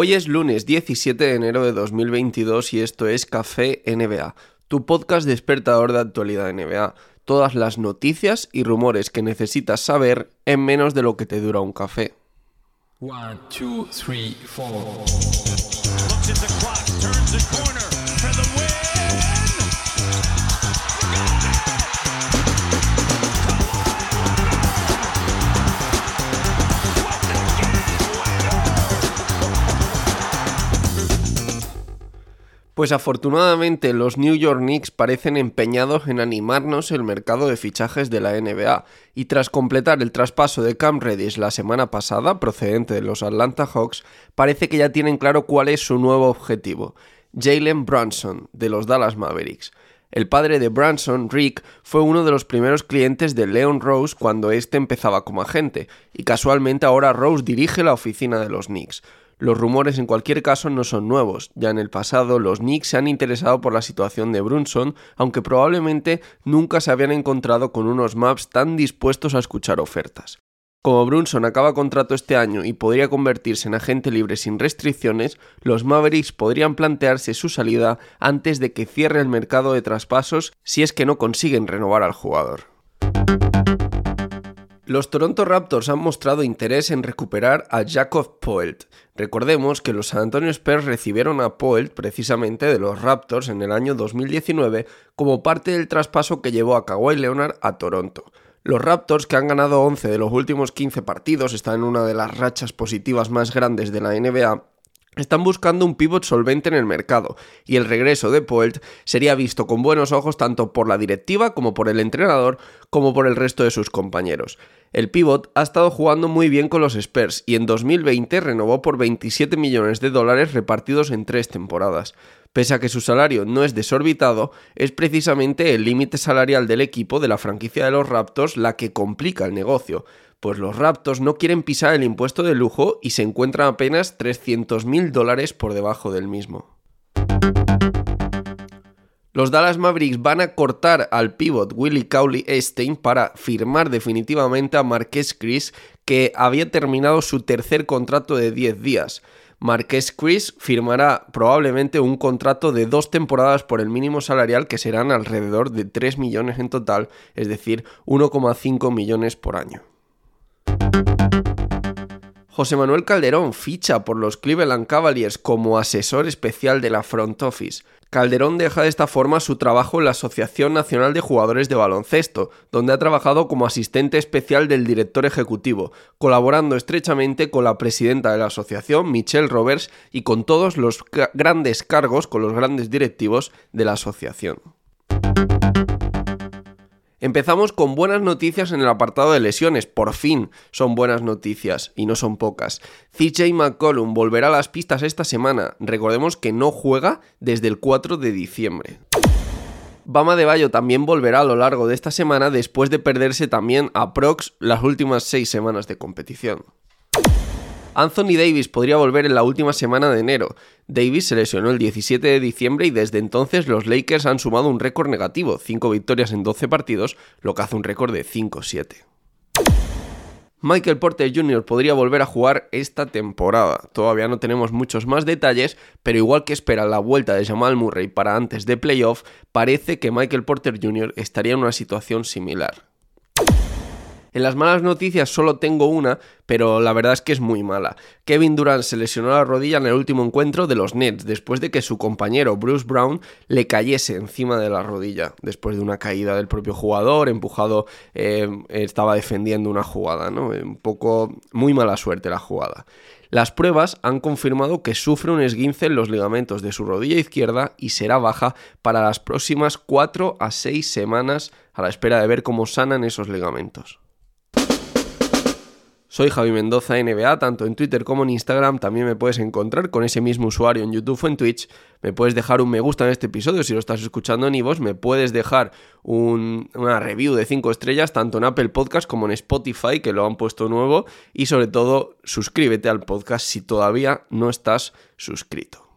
Hoy es lunes 17 de enero de 2022 y esto es Café NBA, tu podcast despertador de actualidad NBA. Todas las noticias y rumores que necesitas saber en menos de lo que te dura un café. Pues afortunadamente los New York Knicks parecen empeñados en animarnos el mercado de fichajes de la NBA y tras completar el traspaso de Cam Reddish la semana pasada procedente de los Atlanta Hawks, parece que ya tienen claro cuál es su nuevo objetivo, Jalen Brunson de los Dallas Mavericks. El padre de Branson, Rick, fue uno de los primeros clientes de Leon Rose cuando éste empezaba como agente, y casualmente ahora Rose dirige la oficina de los Knicks. Los rumores en cualquier caso no son nuevos, ya en el pasado los Knicks se han interesado por la situación de Brunson, aunque probablemente nunca se habían encontrado con unos maps tan dispuestos a escuchar ofertas. Como Brunson acaba contrato este año y podría convertirse en agente libre sin restricciones, los Mavericks podrían plantearse su salida antes de que cierre el mercado de traspasos si es que no consiguen renovar al jugador. Los Toronto Raptors han mostrado interés en recuperar a Jacob Poelt. Recordemos que los San Antonio Spurs recibieron a Poelt precisamente de los Raptors en el año 2019 como parte del traspaso que llevó a Kawhi Leonard a Toronto. Los Raptors, que han ganado 11 de los últimos 15 partidos, están en una de las rachas positivas más grandes de la NBA están buscando un pivot solvente en el mercado, y el regreso de Poelt sería visto con buenos ojos tanto por la directiva como por el entrenador, como por el resto de sus compañeros. El pivot ha estado jugando muy bien con los Spurs y en 2020 renovó por 27 millones de dólares repartidos en tres temporadas. Pese a que su salario no es desorbitado, es precisamente el límite salarial del equipo de la franquicia de los Raptors la que complica el negocio pues los Raptors no quieren pisar el impuesto de lujo y se encuentran apenas 300.000 dólares por debajo del mismo. Los Dallas Mavericks van a cortar al pivot Willie Cowley Stein para firmar definitivamente a Marqués Chris, que había terminado su tercer contrato de 10 días. Marqués Chris firmará probablemente un contrato de dos temporadas por el mínimo salarial que serán alrededor de 3 millones en total, es decir, 1,5 millones por año. José Manuel Calderón ficha por los Cleveland Cavaliers como asesor especial de la front office. Calderón deja de esta forma su trabajo en la Asociación Nacional de Jugadores de Baloncesto, donde ha trabajado como asistente especial del director ejecutivo, colaborando estrechamente con la presidenta de la asociación, Michelle Roberts, y con todos los grandes cargos, con los grandes directivos de la asociación. Empezamos con buenas noticias en el apartado de lesiones. Por fin son buenas noticias y no son pocas. CJ McCollum volverá a las pistas esta semana. Recordemos que no juega desde el 4 de diciembre. Bama de Bayo también volverá a lo largo de esta semana después de perderse también a Prox las últimas seis semanas de competición. Anthony Davis podría volver en la última semana de enero. Davis se lesionó el 17 de diciembre y desde entonces los Lakers han sumado un récord negativo, 5 victorias en 12 partidos, lo que hace un récord de 5-7. Michael Porter Jr. podría volver a jugar esta temporada. Todavía no tenemos muchos más detalles, pero igual que espera la vuelta de Jamal Murray para antes de playoff, parece que Michael Porter Jr. estaría en una situación similar. En las malas noticias solo tengo una, pero la verdad es que es muy mala. Kevin Durant se lesionó la rodilla en el último encuentro de los Nets después de que su compañero Bruce Brown le cayese encima de la rodilla después de una caída del propio jugador, empujado, eh, estaba defendiendo una jugada, ¿no? Un poco muy mala suerte la jugada. Las pruebas han confirmado que sufre un esguince en los ligamentos de su rodilla izquierda y será baja para las próximas 4 a 6 semanas a la espera de ver cómo sanan esos ligamentos. Soy Javi Mendoza NBA, tanto en Twitter como en Instagram. También me puedes encontrar con ese mismo usuario en YouTube o en Twitch. Me puedes dejar un me gusta en este episodio si lo estás escuchando en iVoox. Me puedes dejar una review de 5 estrellas tanto en Apple Podcast como en Spotify, que lo han puesto nuevo. Y sobre todo, suscríbete al podcast si todavía no estás suscrito.